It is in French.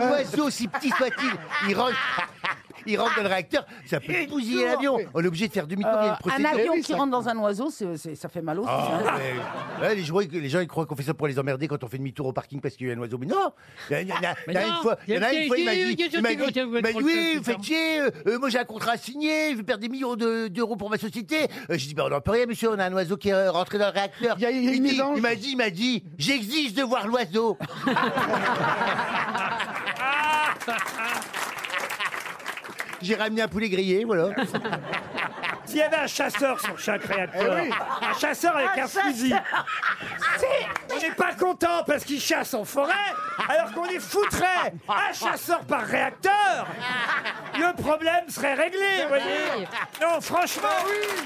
un oiseau, si petit soit-il, il rentre, il rentre dans le réacteur, ça peut bousiller l'avion. On est obligé de faire demi-tour, il y a une Euh, un procédure. avion qui rentre dans un oiseau, c'est- c'est- ça fait mal aussi. Ah, hein. mais- ouais, les, gens, ils- les gens ils croient qu'on fait ça pour les emmerder quand on fait demi-tour au parking parce qu'il y a un oiseau. Mais non Il y en a, il y en a- il y en a Mais une non, fois, il y en a il y a- une fois, il m'a dit, il m'a dit, il m'a oui, vous faites chier, euh, euh, moi j'ai un contrat à signer, je vais perdre des millions de- d'euros pour ma société. Euh, J'ai dit, bah, on n'en peut rien, monsieur, on a un oiseau qui est euh, rentré dans le réacteur. Il y a- il y a une Il dit- mésange. il m'a dit, il m'a dit, j'exige de voir l'oiseau. J'ai ramené un poulet grillé, voilà. S'il y avait un chasseur sur chaque réacteur, Eh oui. un chasseur avec un, fusil, on n'est pas content parce qu'il chasse en forêt, alors qu'on y foutrait un chasseur par réacteur. Le problème serait réglé, vous voyez. Non, franchement, oui